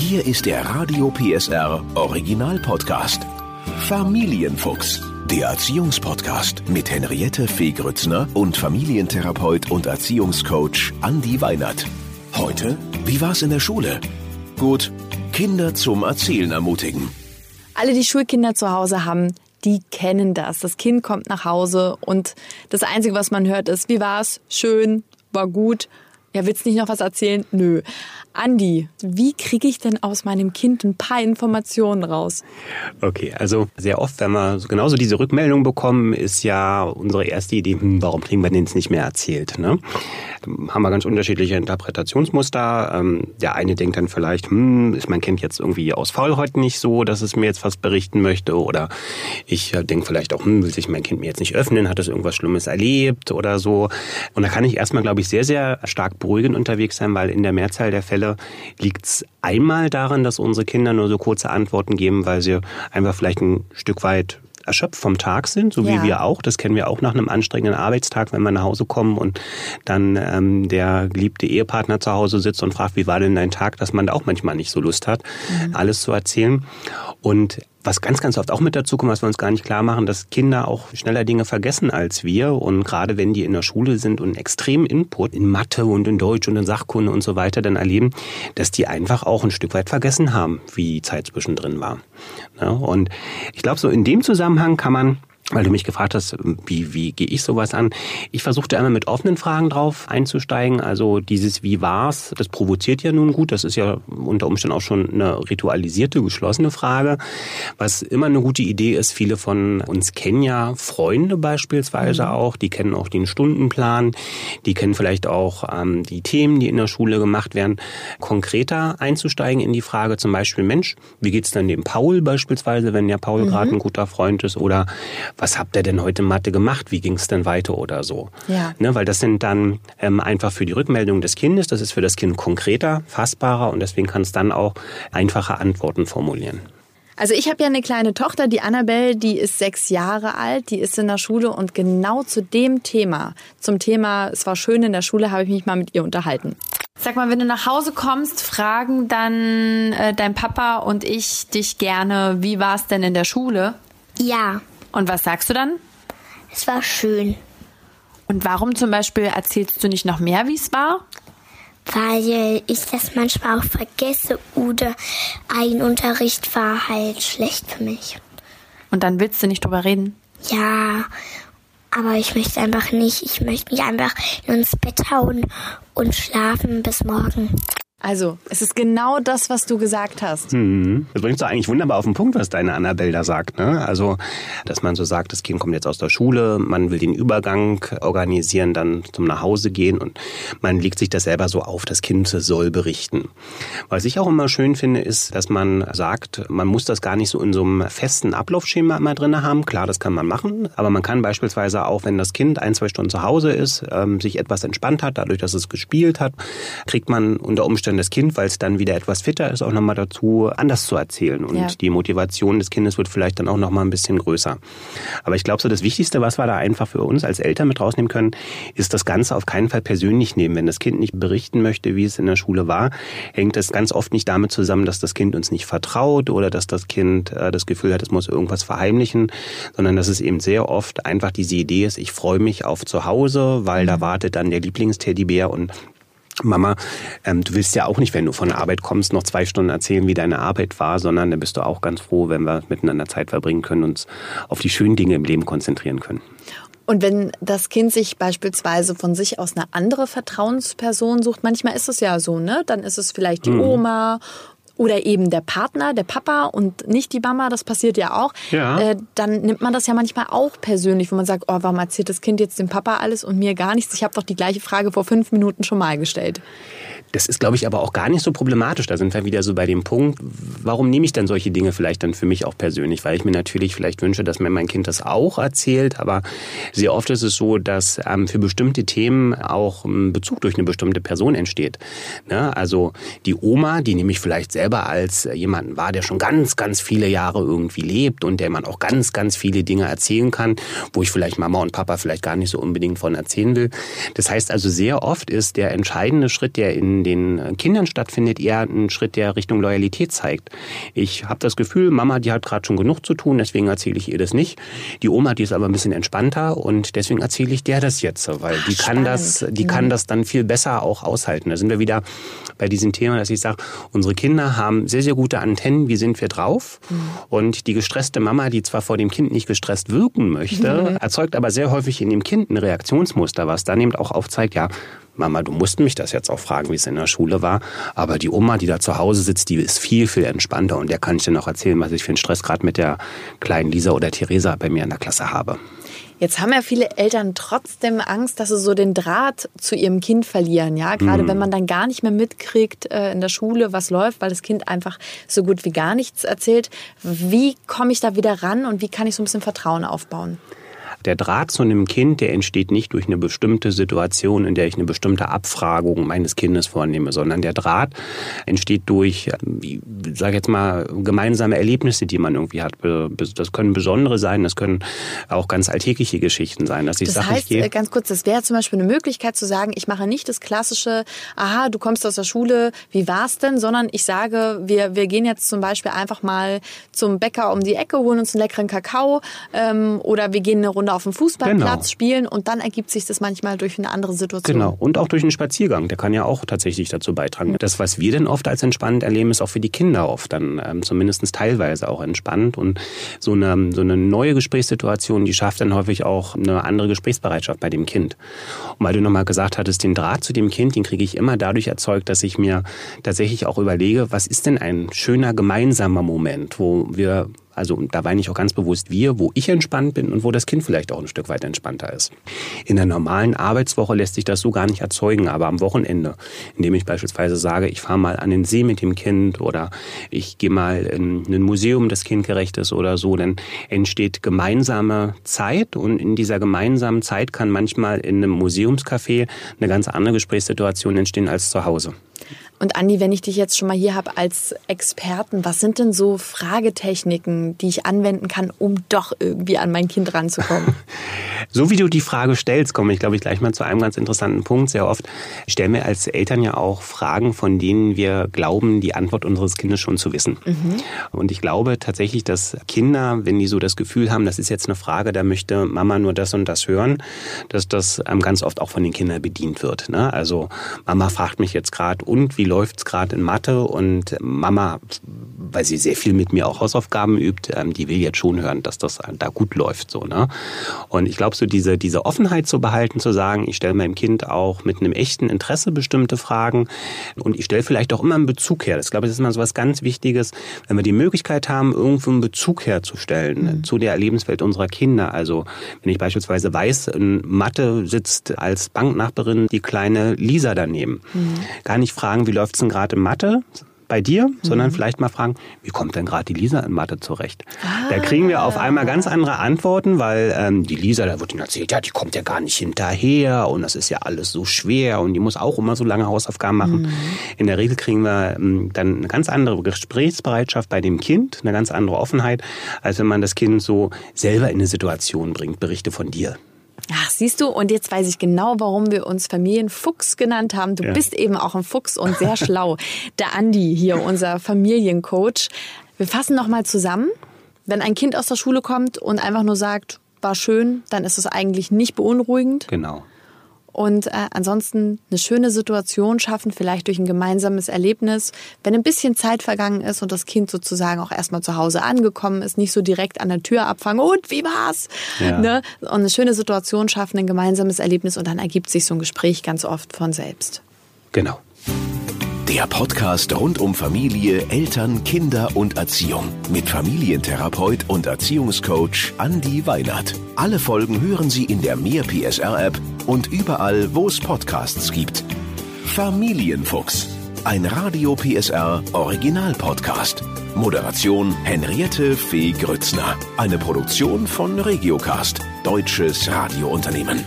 Hier ist der Radio PSR Original Podcast. Familienfuchs, der Erziehungspodcast mit Henriette Fee Grützner und Familientherapeut und Erziehungscoach Andi Weinert. Heute, wie war's in der Schule? Gut, Kinder zum Erzählen ermutigen. Alle, die Schulkinder zu Hause haben, die kennen das. Das Kind kommt nach Hause und das Einzige, was man hört, ist, wie war's? Schön, war gut. Ja, willst nicht noch was erzählen? Nö. Andi, wie kriege ich denn aus meinem Kind ein paar Informationen raus? Okay, also sehr oft, wenn wir genauso diese Rückmeldung bekommen, ist ja unsere erste Idee, hm, warum kriegen wir denn jetzt nicht mehr erzählt? Ne? Haben wir ganz unterschiedliche Interpretationsmuster. Ähm, der eine denkt dann vielleicht, hm, ist mein Kind jetzt irgendwie aus Faulheit nicht so, dass es mir jetzt was berichten möchte? Oder ich äh, denke vielleicht auch, hm, will sich mein Kind mir jetzt nicht öffnen? Hat es irgendwas Schlimmes erlebt oder so? Und da kann ich erstmal, glaube ich, sehr, sehr stark beruhigend unterwegs sein, weil in der Mehrzahl der Fälle Fälle liegt es einmal daran, dass unsere Kinder nur so kurze Antworten geben, weil sie einfach vielleicht ein Stück weit erschöpft vom Tag sind, so ja. wie wir auch. Das kennen wir auch nach einem anstrengenden Arbeitstag, wenn wir nach Hause kommen und dann ähm, der geliebte Ehepartner zu Hause sitzt und fragt, wie war denn dein Tag, dass man da auch manchmal nicht so Lust hat, mhm. alles zu erzählen. Und was ganz, ganz oft auch mit dazu kommt, was wir uns gar nicht klar machen, dass Kinder auch schneller Dinge vergessen als wir. Und gerade wenn die in der Schule sind und einen extremen Input in Mathe und in Deutsch und in Sachkunde und so weiter dann erleben, dass die einfach auch ein Stück weit vergessen haben, wie die Zeit zwischendrin war. und ich glaube, so in dem Zusammenhang kann man weil du mich gefragt hast, wie, wie gehe ich sowas an? Ich versuchte einmal mit offenen Fragen drauf einzusteigen. Also dieses Wie war's, das provoziert ja nun gut. Das ist ja unter Umständen auch schon eine ritualisierte, geschlossene Frage. Was immer eine gute Idee ist, viele von uns kennen ja Freunde beispielsweise mhm. auch. Die kennen auch den Stundenplan. Die kennen vielleicht auch ähm, die Themen, die in der Schule gemacht werden. Konkreter einzusteigen in die Frage zum Beispiel, Mensch, wie geht's denn dem Paul beispielsweise, wenn ja Paul mhm. gerade ein guter Freund ist? Oder was habt ihr denn heute Mathe gemacht? Wie ging es denn weiter oder so? Ja. Ne, weil das sind dann ähm, einfach für die Rückmeldung des Kindes, das ist für das Kind konkreter, fassbarer und deswegen kann es dann auch einfache Antworten formulieren. Also ich habe ja eine kleine Tochter, die Annabelle, die ist sechs Jahre alt, die ist in der Schule und genau zu dem Thema, zum Thema es war schön in der Schule, habe ich mich mal mit ihr unterhalten. Sag mal, wenn du nach Hause kommst, fragen dann äh, dein Papa und ich dich gerne, wie war es denn in der Schule? Ja. Und was sagst du dann? Es war schön. Und warum zum Beispiel erzählst du nicht noch mehr, wie es war? Weil ich das manchmal auch vergesse oder ein Unterricht war halt schlecht für mich. Und dann willst du nicht drüber reden? Ja, aber ich möchte einfach nicht. Ich möchte mich einfach ins Bett hauen und schlafen bis morgen. Also, es ist genau das, was du gesagt hast. Mhm. Das bringst du eigentlich wunderbar auf den Punkt, was deine Annabelle da sagt. Ne? Also, dass man so sagt, das Kind kommt jetzt aus der Schule, man will den Übergang organisieren, dann zum Nachhause gehen und man legt sich das selber so auf, das Kind soll berichten. Was ich auch immer schön finde, ist, dass man sagt, man muss das gar nicht so in so einem festen Ablaufschema immer drin haben. Klar, das kann man machen, aber man kann beispielsweise auch, wenn das Kind ein, zwei Stunden zu Hause ist, ähm, sich etwas entspannt hat, dadurch, dass es gespielt hat, kriegt man unter Umständen dann das Kind, weil es dann wieder etwas fitter ist, auch nochmal dazu, anders zu erzählen. Und ja. die Motivation des Kindes wird vielleicht dann auch nochmal ein bisschen größer. Aber ich glaube, so das Wichtigste, was wir da einfach für uns als Eltern mit rausnehmen können, ist das Ganze auf keinen Fall persönlich nehmen. Wenn das Kind nicht berichten möchte, wie es in der Schule war, hängt das ganz oft nicht damit zusammen, dass das Kind uns nicht vertraut oder dass das Kind äh, das Gefühl hat, es muss irgendwas verheimlichen, sondern dass es eben sehr oft einfach diese Idee ist, ich freue mich auf zu Hause, weil da mhm. wartet dann der Lieblingsteddybär und Mama, ähm, du willst ja auch nicht, wenn du von der Arbeit kommst, noch zwei Stunden erzählen, wie deine Arbeit war, sondern dann bist du auch ganz froh, wenn wir miteinander Zeit verbringen können und uns auf die schönen Dinge im Leben konzentrieren können. Und wenn das Kind sich beispielsweise von sich aus eine andere Vertrauensperson sucht, manchmal ist es ja so, ne? Dann ist es vielleicht die mhm. Oma oder eben der Partner, der Papa und nicht die Mama, das passiert ja auch, ja. Äh, dann nimmt man das ja manchmal auch persönlich, wo man sagt, oh, warum erzählt das Kind jetzt dem Papa alles und mir gar nichts? Ich habe doch die gleiche Frage vor fünf Minuten schon mal gestellt. Das ist, glaube ich, aber auch gar nicht so problematisch. Da sind wir wieder so bei dem Punkt, warum nehme ich dann solche Dinge vielleicht dann für mich auch persönlich? Weil ich mir natürlich vielleicht wünsche, dass mir mein Kind das auch erzählt. Aber sehr oft ist es so, dass ähm, für bestimmte Themen auch ein Bezug durch eine bestimmte Person entsteht. Ne? Also die Oma, die nehme ich vielleicht selber als jemanden wahr, der schon ganz, ganz viele Jahre irgendwie lebt und der man auch ganz, ganz viele Dinge erzählen kann, wo ich vielleicht Mama und Papa vielleicht gar nicht so unbedingt von erzählen will. Das heißt also, sehr oft ist der entscheidende Schritt, der in in den Kindern stattfindet, eher ein Schritt, der Richtung Loyalität zeigt. Ich habe das Gefühl, Mama, die hat gerade schon genug zu tun, deswegen erzähle ich ihr das nicht. Die Oma, die ist aber ein bisschen entspannter und deswegen erzähle ich der das jetzt, weil die Ach, kann das, die kann mhm. das dann viel besser auch aushalten. Da sind wir wieder bei diesem Thema, dass ich sage, unsere Kinder haben sehr, sehr gute Antennen, wie sind wir drauf? Mhm. Und die gestresste Mama, die zwar vor dem Kind nicht gestresst wirken möchte, mhm. erzeugt aber sehr häufig in dem Kind ein Reaktionsmuster, was dann eben auch aufzeigt, ja, Mama, du musst mich das jetzt auch fragen, wie es in der Schule war. Aber die Oma, die da zu Hause sitzt, die ist viel, viel entspannter und der kann ich dir noch erzählen, was ich für einen Stress gerade mit der kleinen Lisa oder Theresa bei mir in der Klasse habe. Jetzt haben ja viele Eltern trotzdem Angst, dass sie so den Draht zu ihrem Kind verlieren. Ja, gerade mhm. wenn man dann gar nicht mehr mitkriegt äh, in der Schule, was läuft, weil das Kind einfach so gut wie gar nichts erzählt. Wie komme ich da wieder ran und wie kann ich so ein bisschen Vertrauen aufbauen? Der Draht zu einem Kind, der entsteht nicht durch eine bestimmte Situation, in der ich eine bestimmte Abfragung meines Kindes vornehme, sondern der Draht entsteht durch, ich sage jetzt mal, gemeinsame Erlebnisse, die man irgendwie hat. Das können besondere sein, das können auch ganz alltägliche Geschichten sein. Dass ich das sage, heißt, ich gehe, äh, ganz kurz, das wäre zum Beispiel eine Möglichkeit zu sagen, ich mache nicht das klassische, aha, du kommst aus der Schule, wie war's denn, sondern ich sage, wir, wir gehen jetzt zum Beispiel einfach mal zum Bäcker um die Ecke, holen uns einen leckeren Kakao ähm, oder wir gehen eine Runde Runde auf dem Fußballplatz genau. spielen und dann ergibt sich das manchmal durch eine andere Situation. Genau, und auch durch einen Spaziergang, der kann ja auch tatsächlich dazu beitragen. Das, was wir denn oft als entspannend erleben, ist auch für die Kinder oft dann ähm, zumindest teilweise auch entspannt und so eine, so eine neue Gesprächssituation, die schafft dann häufig auch eine andere Gesprächsbereitschaft bei dem Kind. Und weil du nochmal gesagt hattest, den Draht zu dem Kind, den kriege ich immer dadurch erzeugt, dass ich mir tatsächlich auch überlege, was ist denn ein schöner gemeinsamer Moment, wo wir also da meine ich auch ganz bewusst wir, wo ich entspannt bin und wo das Kind vielleicht auch ein Stück weit entspannter ist. In der normalen Arbeitswoche lässt sich das so gar nicht erzeugen, aber am Wochenende, indem ich beispielsweise sage, ich fahre mal an den See mit dem Kind oder ich gehe mal in ein Museum, das kindgerecht ist oder so, dann entsteht gemeinsame Zeit und in dieser gemeinsamen Zeit kann manchmal in einem Museumscafé eine ganz andere Gesprächssituation entstehen als zu Hause. Und Andi, wenn ich dich jetzt schon mal hier habe als Experten, was sind denn so Fragetechniken, die ich anwenden kann, um doch irgendwie an mein Kind ranzukommen? so wie du die Frage stellst, komme ich, glaube ich, gleich mal zu einem ganz interessanten Punkt. Sehr oft stellen wir als Eltern ja auch Fragen, von denen wir glauben, die Antwort unseres Kindes schon zu wissen. Mhm. Und ich glaube tatsächlich, dass Kinder, wenn die so das Gefühl haben, das ist jetzt eine Frage, da möchte Mama nur das und das hören, dass das ganz oft auch von den Kindern bedient wird. Ne? Also Mama fragt mich jetzt gerade, und wie läuft's gerade in Mathe und Mama, weil sie sehr viel mit mir auch Hausaufgaben übt, ähm, die will jetzt schon hören, dass das da gut läuft so, ne? Und ich glaube so diese diese Offenheit zu behalten, zu sagen, ich stelle meinem Kind auch mit einem echten Interesse bestimmte Fragen und ich stelle vielleicht auch immer einen Bezug her. Das glaube ich ist immer so was ganz Wichtiges, wenn wir die Möglichkeit haben, irgendwo einen Bezug herzustellen mhm. zu der Lebenswelt unserer Kinder. Also wenn ich beispielsweise weiß, in Mathe sitzt als Banknachbarin die kleine Lisa daneben, mhm. gar nicht fragen, wie läuft es denn gerade in Mathe? bei dir, mhm. sondern vielleicht mal fragen, wie kommt denn gerade die Lisa in Mathe zurecht? Ah. Da kriegen wir auf einmal ganz andere Antworten, weil ähm, die Lisa, da wird ihnen erzählt, ja, die kommt ja gar nicht hinterher und das ist ja alles so schwer und die muss auch immer so lange Hausaufgaben machen. Mhm. In der Regel kriegen wir ähm, dann eine ganz andere Gesprächsbereitschaft bei dem Kind, eine ganz andere Offenheit, als wenn man das Kind so selber in eine Situation bringt. Berichte von dir. Ach, siehst du, und jetzt weiß ich genau, warum wir uns Familienfuchs genannt haben. Du ja. bist eben auch ein Fuchs und sehr schlau. Der Andi hier, unser Familiencoach. Wir fassen nochmal zusammen. Wenn ein Kind aus der Schule kommt und einfach nur sagt, war schön, dann ist es eigentlich nicht beunruhigend. Genau und äh, ansonsten eine schöne Situation schaffen, vielleicht durch ein gemeinsames Erlebnis. Wenn ein bisschen Zeit vergangen ist und das Kind sozusagen auch erstmal zu Hause angekommen ist, nicht so direkt an der Tür abfangen, und wie war's? Ja. Ne? Und eine schöne Situation schaffen, ein gemeinsames Erlebnis und dann ergibt sich so ein Gespräch ganz oft von selbst. Genau. Der Podcast rund um Familie, Eltern, Kinder und Erziehung mit Familientherapeut und Erziehungscoach Andi Weinert. Alle Folgen hören Sie in der Mehr PSR App und überall, wo es Podcasts gibt. Familienfuchs, ein Radio PSR Original Podcast. Moderation Henriette Fee Grützner. Eine Produktion von Regiocast, deutsches Radiounternehmen.